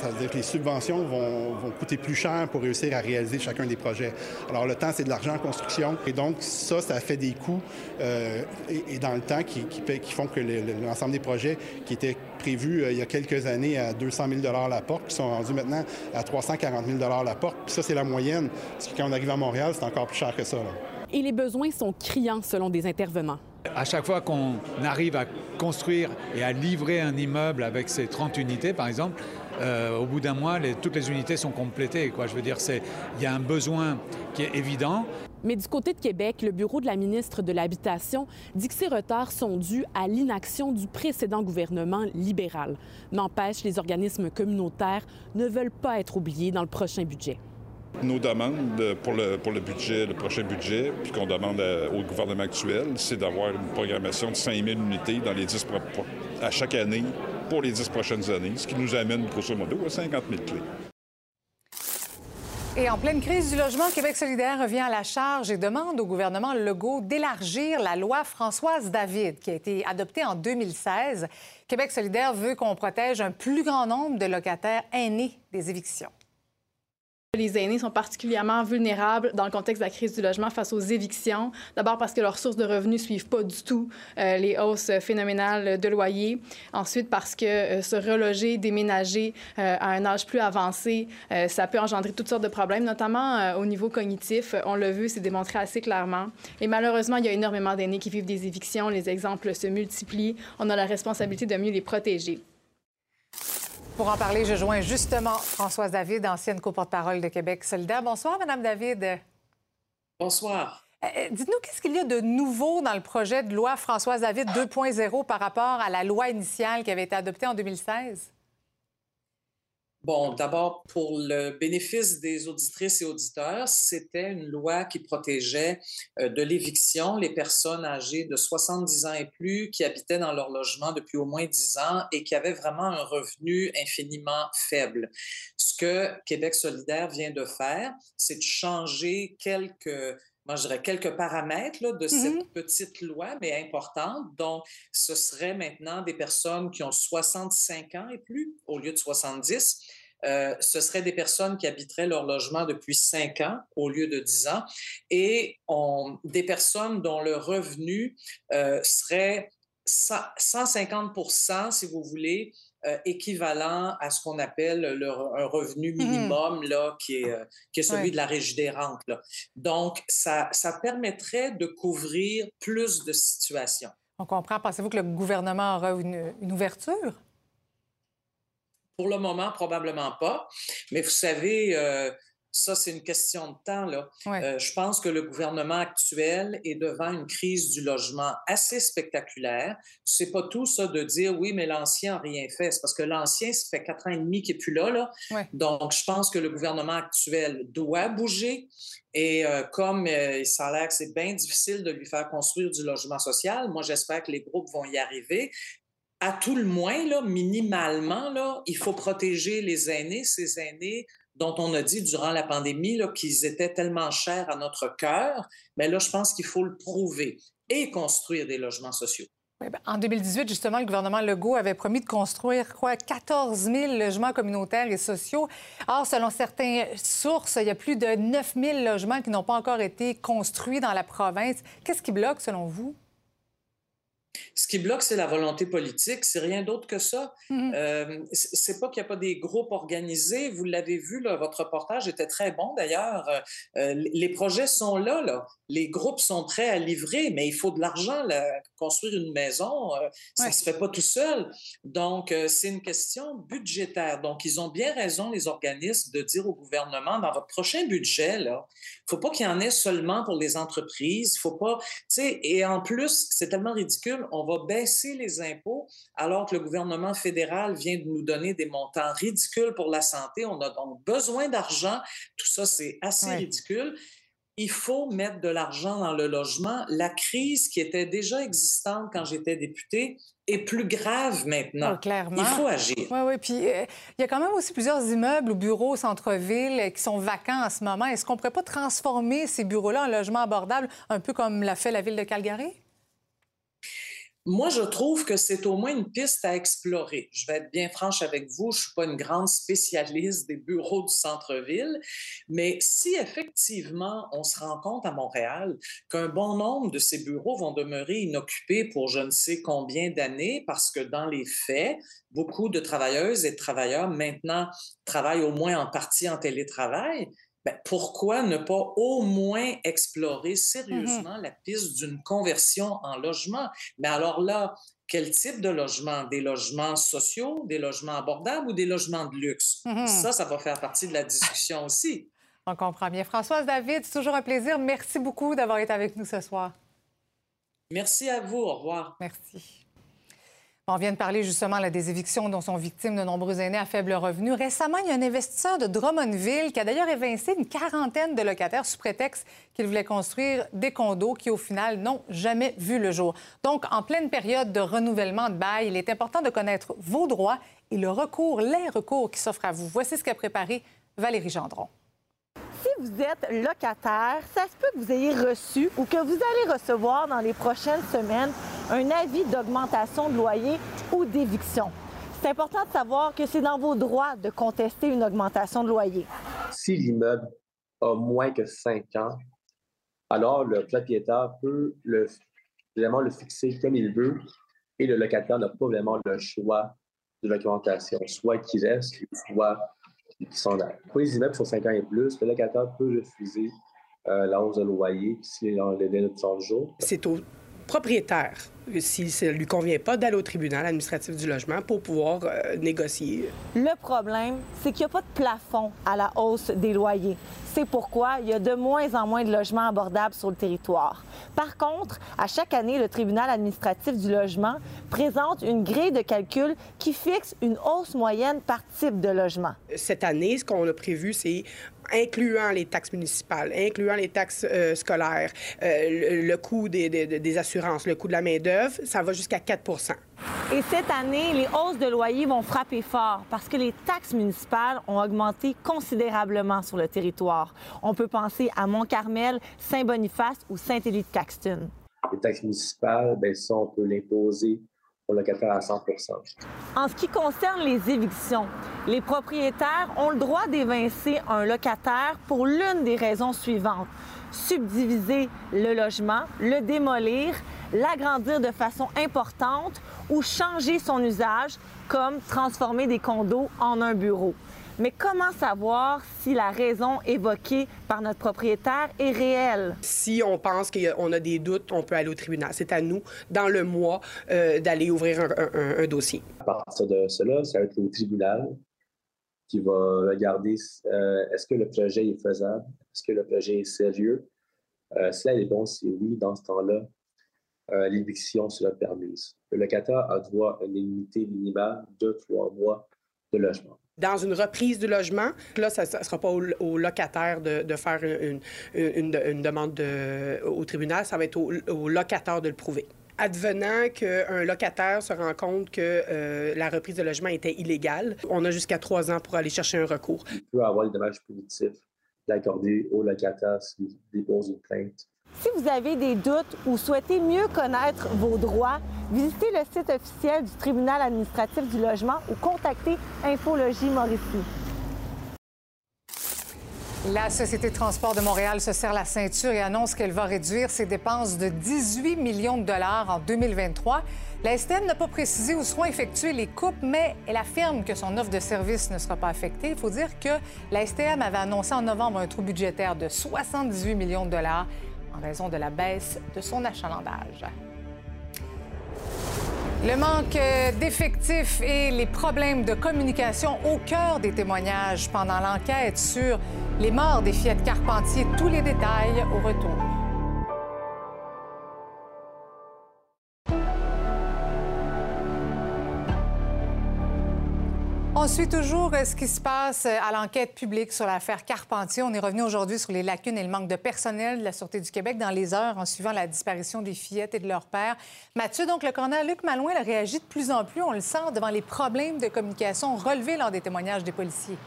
ça veut dire que les subventions vont, vont, coûter plus cher pour réussir à réaliser chacun des projets. Alors le temps, c'est de l'argent en construction, et donc ça, ça fait des coûts euh, et, dans le temps qui, qui, qui font que l'ensemble des projets qui étaient prévus euh, il y a quelques années à 200 000 la porte, qui sont rendus maintenant à 340 000 la porte. Puis ça, c'est la moyenne. Parce que quand on arrive à Montréal, c'est encore plus cher que ça. Là et les besoins sont criants selon des intervenants. À chaque fois qu'on arrive à construire et à livrer un immeuble avec ces 30 unités, par exemple, euh, au bout d'un mois, les, toutes les unités sont complétées. Quoi. Je veux dire, il y a un besoin qui est évident. Mais du côté de Québec, le bureau de la ministre de l'Habitation dit que ces retards sont dus à l'inaction du précédent gouvernement libéral. N'empêche, les organismes communautaires ne veulent pas être oubliés dans le prochain budget. Nos demandes pour le, pour le budget, le prochain budget, puis qu'on demande au gouvernement actuel, c'est d'avoir une programmation de 5 000 unités dans les 10 à chaque année pour les 10 prochaines années, ce qui nous amène grosso modo à 50 000 clés. Et en pleine crise du logement, Québec solidaire revient à la charge et demande au gouvernement Legault d'élargir la loi Françoise David, qui a été adoptée en 2016. Québec solidaire veut qu'on protège un plus grand nombre de locataires aînés des évictions. Les aînés sont particulièrement vulnérables dans le contexte de la crise du logement face aux évictions. D'abord parce que leurs sources de revenus ne suivent pas du tout euh, les hausses phénoménales de loyers. Ensuite parce que euh, se reloger, déménager euh, à un âge plus avancé, ça peut engendrer toutes sortes de problèmes, notamment au niveau cognitif. On l'a vu, c'est démontré assez clairement. Et malheureusement, il y a énormément d'aînés qui vivent des évictions. Les exemples se multiplient. On a la responsabilité de mieux les protéger. Pour en parler, je joins justement Françoise David, ancienne coporte-parole de Québec solidaire. Bonsoir, Madame David. Bonsoir. Euh, Dites-nous, qu'est-ce qu'il y a de nouveau dans le projet de loi Françoise David 2.0 par rapport à la loi initiale qui avait été adoptée en 2016? Bon, d'abord, pour le bénéfice des auditrices et auditeurs, c'était une loi qui protégeait euh, de l'éviction les personnes âgées de 70 ans et plus qui habitaient dans leur logement depuis au moins 10 ans et qui avaient vraiment un revenu infiniment faible. Ce que Québec solidaire vient de faire, c'est de changer quelques moi, je dirais quelques paramètres là, de Mm-hmm. cette petite loi, mais importante. Donc, ce serait maintenant des personnes qui ont 65 ans et plus au lieu de 70. Euh, ce seraient des personnes qui habiteraient leur logement depuis 5 ans au lieu de 10 ans et on, des personnes dont le revenu euh, serait 100, 150% si vous voulez, euh, équivalent à ce qu'on appelle le, un revenu minimum, là, qui, est, euh, qui est celui Ouais. de la Régie des rentes. là. Donc, ça, ça permettrait de couvrir plus de situations. On comprend. Pensez-vous que le gouvernement aura une, une ouverture? Pour le moment, probablement pas. Mais vous savez, euh, ça, c'est une question de temps. Là. Ouais. Euh, je pense que le gouvernement actuel est devant une crise du logement assez spectaculaire. C'est pas tout ça de dire oui, mais l'ancien n'a rien fait. C'est parce que l'ancien, ça fait quatre ans et demi qu'il n'est plus là. là. Ouais. Donc, je pense que le gouvernement actuel doit bouger. Et euh, comme euh, ça a l'air que c'est bien difficile de lui faire construire du logement social, moi, j'espère que les groupes vont y arriver. À tout le moins, là, minimalement, là, il faut protéger les aînés, ces aînés dont on a dit durant la pandémie qu'ils étaient tellement chers à notre cœur. Mais là, je pense qu'il faut le prouver et construire des logements sociaux. Ben, en 2018, justement, le gouvernement Legault avait promis de construire quoi, 14 000 logements communautaires et sociaux. Or, selon certaines sources, il y a plus de 9 000 logements qui n'ont pas encore été construits dans la province. Qu'est-ce qui bloque, selon vous? Ce qui bloque, c'est la volonté politique. C'est rien d'autre que ça. Euh, c- c'est pas qu'il n'y a pas des groupes organisés. Vous l'avez vu, là, votre reportage était très bon d'ailleurs. Euh, euh, les projets sont là, là. Les groupes sont prêts à livrer, mais il faut de l'argent. Construire une maison, euh, ça ne se fait pas tout seul. Donc, euh, c'est une question budgétaire. Donc, ils ont bien raison, les organismes, de dire au gouvernement, dans votre prochain budget, il ne faut pas qu'il y en ait seulement pour les entreprises. Faut pas, et en plus, c'est tellement ridicule, on va baisser les impôts alors que le gouvernement fédéral vient de nous donner des montants ridicules pour la santé. On a donc besoin d'argent. Tout ça, c'est assez ridicule il faut mettre de l'argent dans le logement. La crise qui était déjà existante quand j'étais députée est plus grave maintenant. clairement. Il faut agir. Oui, oui. Puis euh, il y a quand même aussi plusieurs immeubles ou bureaux au centre-ville euh, qui sont vacants en ce moment. Est-ce qu'on ne pourrait pas transformer ces bureaux-là en logements abordables, un peu comme l'a fait la ville de Calgary? Moi, je trouve que c'est au moins une piste à explorer. Je vais être bien franche avec vous, je ne suis pas une grande spécialiste des bureaux du centre-ville, mais si effectivement on se rend compte à Montréal qu'un bon nombre de ces bureaux vont demeurer inoccupés pour je ne sais combien d'années, parce que dans les faits, beaucoup de travailleuses et de travailleurs maintenant travaillent au moins en partie en télétravail, ben, pourquoi ne pas au moins explorer sérieusement Mm-hmm. la piste d'une conversion en logement? Mais alors là, quel type de logement? Des logements sociaux, des logements abordables ou des logements de luxe? Mhm. Ça, ça va faire partie de la discussion aussi. On comprend bien. Françoise David, c'est toujours un plaisir. Merci beaucoup d'avoir été avec nous ce soir. Merci à vous. Au revoir. Merci. On vient de parler justement des évictions dont sont victimes de nombreux aînés à faible revenu. Récemment, il y a un investisseur de Drummondville qui a d'ailleurs évincé une quarantaine de locataires sous prétexte qu'il voulait construire des condos qui, au final, n'ont jamais vu le jour. Donc, en pleine période de renouvellement de bail, il est important de connaître vos droits et le recours, les recours qui s'offrent à vous. Voici ce qu'a préparé Valérie Gendron. Si vous êtes locataire, ça se peut que vous ayez reçu ou que vous allez recevoir dans les prochaines semaines un avis d'augmentation de loyer ou d'éviction. C'est important de savoir que c'est dans vos droits de contester une augmentation de loyer. Si l'immeuble a moins que 5 ans, alors le propriétaire peut le, vraiment le fixer comme il veut et le locataire n'a pas vraiment le choix de l'augmentation, soit qu'il reste, soit qu'il s'en aille. Pour les immeubles qui sont 5 ans et plus, le locataire peut refuser euh, la hausse de loyer si le délai de 30 jours. C'est au propriétaire, si ça ne lui convient pas, d'aller au tribunal administratif du logement pour pouvoir euh, négocier. Le problème, c'est qu'il n'y a pas de plafond à la hausse des loyers. C'est pourquoi il y a de moins en moins de logements abordables sur le territoire. Par contre, à chaque année, le tribunal administratif du logement présente une grille de calcul qui fixe une hausse moyenne par type de logement. Cette année, ce qu'on a prévu, c'est incluant les taxes municipales, incluant les taxes euh, scolaires, euh, le, le, coût des, des, des, assurances, le coût de la main-d'œuvre, ça va jusqu'à 4% Et cette année, les hausses de loyer vont frapper fort parce que les taxes municipales ont augmenté considérablement sur le territoire. On peut penser à Mont-Carmel, Saint-Boniface ou Saint-Élie-de-Caxton. Les taxes municipales, bien, ça, on peut l'imposer aux locataires à 100 En ce qui concerne les évictions, les propriétaires ont le droit d'évincer un locataire pour l'une des raisons suivantes. Subdiviser le logement, le démolir, l'agrandir de façon importante ou changer son usage, comme transformer des condos en un bureau. Mais comment savoir si la raison évoquée par notre propriétaire est réelle? Si on pense qu'on a des doutes, on peut aller au tribunal. C'est à nous, dans le mois, euh, d'aller ouvrir un, un, un, dossier. À partir de cela, ça va être au tribunal qui va regarder euh, est-ce que le projet est faisable, est-ce que le projet est sérieux? Euh, si la réponse est oui, dans ce temps-là, euh, l'éviction sera permise. Le locataire a droit à une indemnité minimale de trois mois de logement dans une reprise du logement. Là, ça ne sera pas au, locataire de, faire une, demande de, au tribunal, ça va être au, au locataire de le prouver. Advenant qu'un locataire se rend compte que euh, la reprise de logement était illégale, on a jusqu'à trois ans pour aller chercher un recours. Il peut avoir le dommage punitif d'accorder au locataire s'il dépose une plainte si vous avez des doutes ou souhaitez mieux connaître vos droits, visitez le site officiel du tribunal administratif du logement ou contactez Infologie Mauricie. La Société de transport de Montréal se serre la ceinture et annonce qu'elle va réduire ses dépenses de 18 millions de dollars en 2023. La STM n'a pas précisé où seront effectuées les coupes, mais elle affirme que son offre de service ne sera pas affectée. Il faut dire que la STM avait annoncé en novembre un trou budgétaire de 78 millions de dollars en raison de la baisse de son achalandage. Le manque d'effectifs et les problèmes de communication au cœur des témoignages pendant l'enquête sur les morts des fillettes Carpentier. Tous les détails au retour. On suit toujours euh, ce qui se passe euh, à l'enquête publique sur l'affaire Carpentier. On est revenu aujourd'hui sur les lacunes et le manque de personnel de la Sûreté du Québec dans les heures en suivant la disparition des fillettes et de leur père. Mathieu, donc le coroner Luc Malouin a réagi de plus en plus, on le sent, devant les problèmes de communication relevés lors des témoignages des policiers.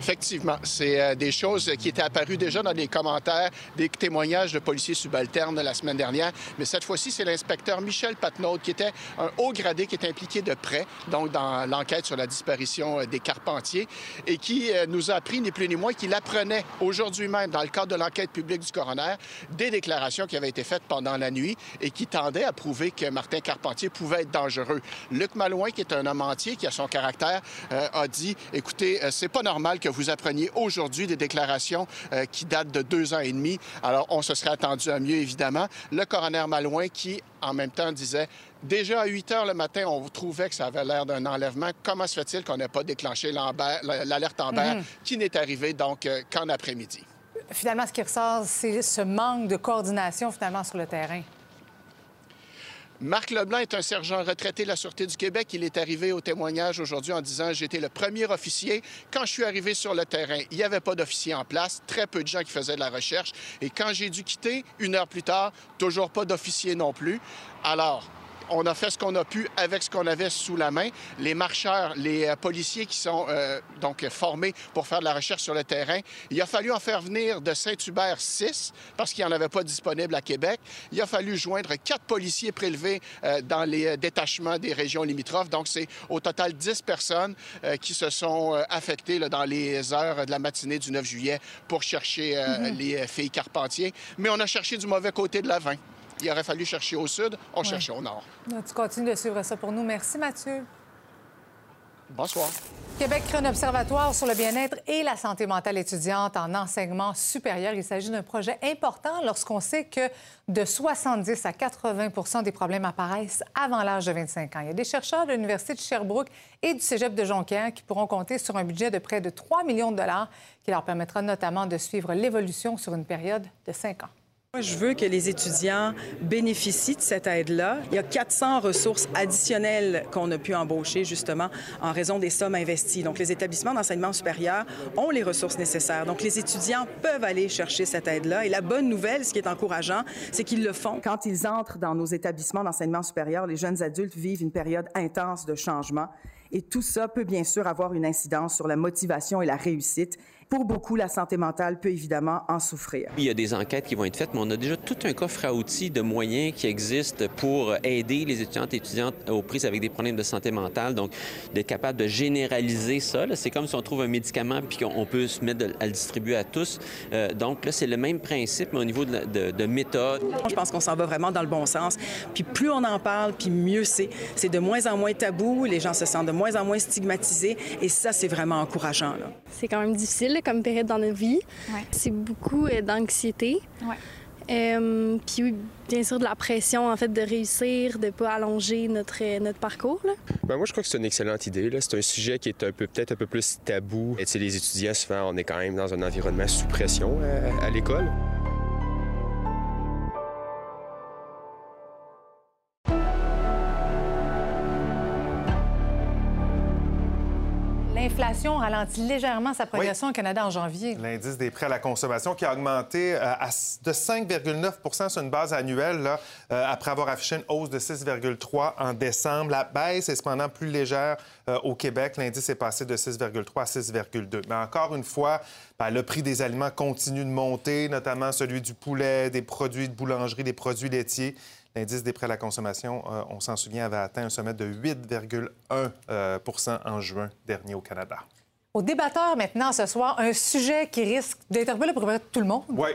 Effectivement, c'est euh, des choses qui étaient apparues déjà dans les commentaires des témoignages de policiers subalternes la semaine dernière. Mais cette fois-ci, c'est l'inspecteur Michel Patnaud, qui était un haut gradé qui est impliqué de près donc dans l'enquête sur la disparition euh, des Carpentiers et qui euh, nous a appris ni plus ni moins qu'il apprenait aujourd'hui même, dans le cadre de l'enquête publique du coroner, des déclarations qui avaient été faites pendant la nuit et qui tendaient à prouver que Martin Carpentier pouvait être dangereux. Luc Malouin, qui est un homme entier, qui a son caractère, a dit, écoutez, c'est pas normal que vous appreniez aujourd'hui des déclarations euh, qui datent de deux ans et demi. Alors, on se serait attendu à mieux, évidemment. Le coroner Malouin qui, en même temps, disait Déjà à 8 heures le matin, on trouvait que ça avait l'air d'un enlèvement. Comment se fait-il qu'on n'ait pas déclenché l'alerte Amber, mm qui n'est arrivée donc euh, qu'en après-midi? Finalement, ce qui ressort, c'est ce manque de coordination finalement sur le terrain. Marc Leblanc est un sergent retraité de la Sûreté du Québec. Il est arrivé au témoignage aujourd'hui en disant J'étais le premier officier. Quand je suis arrivé sur le terrain, il n'y avait pas d'officier en place, très peu de gens qui faisaient de la recherche. Et quand j'ai dû quitter, une heure plus tard, toujours pas d'officier non plus. Alors, on a fait ce qu'on a pu avec ce qu'on avait sous la main. Les marcheurs, les euh, policiers qui sont euh, donc formés pour faire de la recherche sur le terrain, il a fallu en faire venir de Saint-Hubert 6 parce qu'il n'y en avait pas disponible à Québec. Il a fallu joindre quatre policiers prélevés euh, dans les détachements des régions limitrophes. Donc, c'est au total 10 personnes qui se sont affectées dans les heures de la matinée du 9 juillet pour chercher mm-hmm. les filles Carpentier. Mais on a cherché du mauvais côté de la 20. Il aurait fallu chercher au sud, on cherchait au nord. Tu continues de suivre ça pour nous. Merci, Mathieu. Bonsoir. Québec crée un observatoire sur le bien-être et la santé mentale étudiante en enseignement supérieur. Il s'agit d'un projet important lorsqu'on sait que de 70 à 80% des problèmes apparaissent avant l'âge de 25 ans. Il y a des chercheurs de l'Université de Sherbrooke et du Cégep de Jonquière qui pourront compter sur un budget de près de 3 millions de dollars qui leur permettra notamment de suivre l'évolution sur une période de 5 ans. Moi, je veux que les étudiants bénéficient de cette aide-là. Il y a 400 ressources additionnelles qu'on a pu embaucher justement en raison des sommes investies. Donc, les établissements d'enseignement supérieur ont les ressources nécessaires. Donc, les étudiants peuvent aller chercher cette aide-là. Et la bonne nouvelle, ce qui est encourageant, c'est qu'ils le font. Quand ils entrent dans nos établissements d'enseignement supérieur, les jeunes adultes vivent une période intense de changement. Et tout ça peut bien sûr avoir une incidence sur la motivation et la réussite pour beaucoup, la santé mentale peut évidemment en souffrir. Il y a des enquêtes qui vont être faites, mais on a déjà tout un coffre à outils de moyens qui existent pour aider les étudiantes et étudiantes aux prises avec des problèmes de santé mentale. Donc, d'être capable de généraliser ça, c'est comme si on trouve un médicament puis qu'on peut se mettre à le distribuer à tous. Euh, donc là, c'est le même principe, mais au niveau de, de méthode. Je pense qu'on s'en va vraiment dans le bon sens. Puis plus on en parle, puis mieux c'est. C'est de moins en moins tabou, les gens se sentent de moins en moins stigmatisés, et ça, c'est vraiment encourageant. C'est quand même difficile comme période dans notre vie. C'est beaucoup euh, d'anxiété. Euh, puis bien sûr de la pression en fait de réussir, de pas allonger notre, euh, notre parcours. Ben, moi je crois que c'est une excellente idée. C'est un sujet qui est un peu peut-être un peu plus tabou. Et, les étudiants souvent on est quand même dans un environnement sous pression à l'école. L'inflation ralentit légèrement sa progression au Canada en janvier. L'indice des prêts à la consommation qui a augmenté euh, de 5,9% sur une base annuelle euh, après avoir affiché une hausse de 6,3 en décembre. La baisse est cependant plus légère euh, au Québec. L'indice est passé de 6,3 à 6,2. Mais encore une fois, ben, le prix des aliments continue de monter, notamment celui du poulet, des produits de boulangerie, des produits laitiers. L'indice des prêts à la consommation, euh, on s'en souvient, avait atteint un sommet de 8,1% euh, en juin dernier au Canada. Au débatteur maintenant ce soir, un sujet qui risque d'interpeller pour tout le monde. Oui.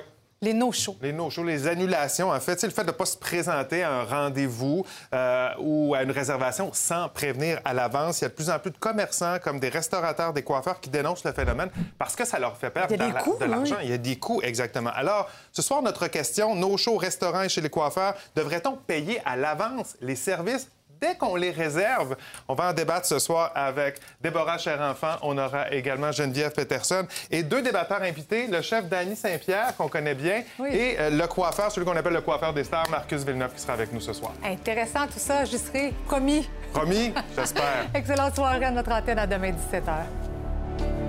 Les no-shows. Les no-shows, les annulations, en fait. C'est le fait de ne pas se présenter à un rendez-vous euh, ou à une réservation sans prévenir à l'avance. Il y a de plus en plus de commerçants, comme des restaurateurs, des coiffeurs, qui dénoncent le phénomène parce que ça leur fait perdre de l'argent. Il y a des coûts, exactement. Alors, ce soir, notre question, no-shows, restaurants et chez les coiffeurs, devrait-on payer à l'avance les services dès qu'on les réserve. On va en débattre ce soir avec Déborah Cher-Enfant. On aura également Geneviève Peterson et deux débatteurs invités, le chef Danny Saint-Pierre, qu'on connaît bien, et euh, le coiffeur, celui qu'on appelle le coiffeur des stars, Marcus Villeneuve, qui sera avec nous ce soir. Intéressant tout ça, j'y serai promis. Promis, j'espère. Excellente soirée à notre antenne à demain 17h.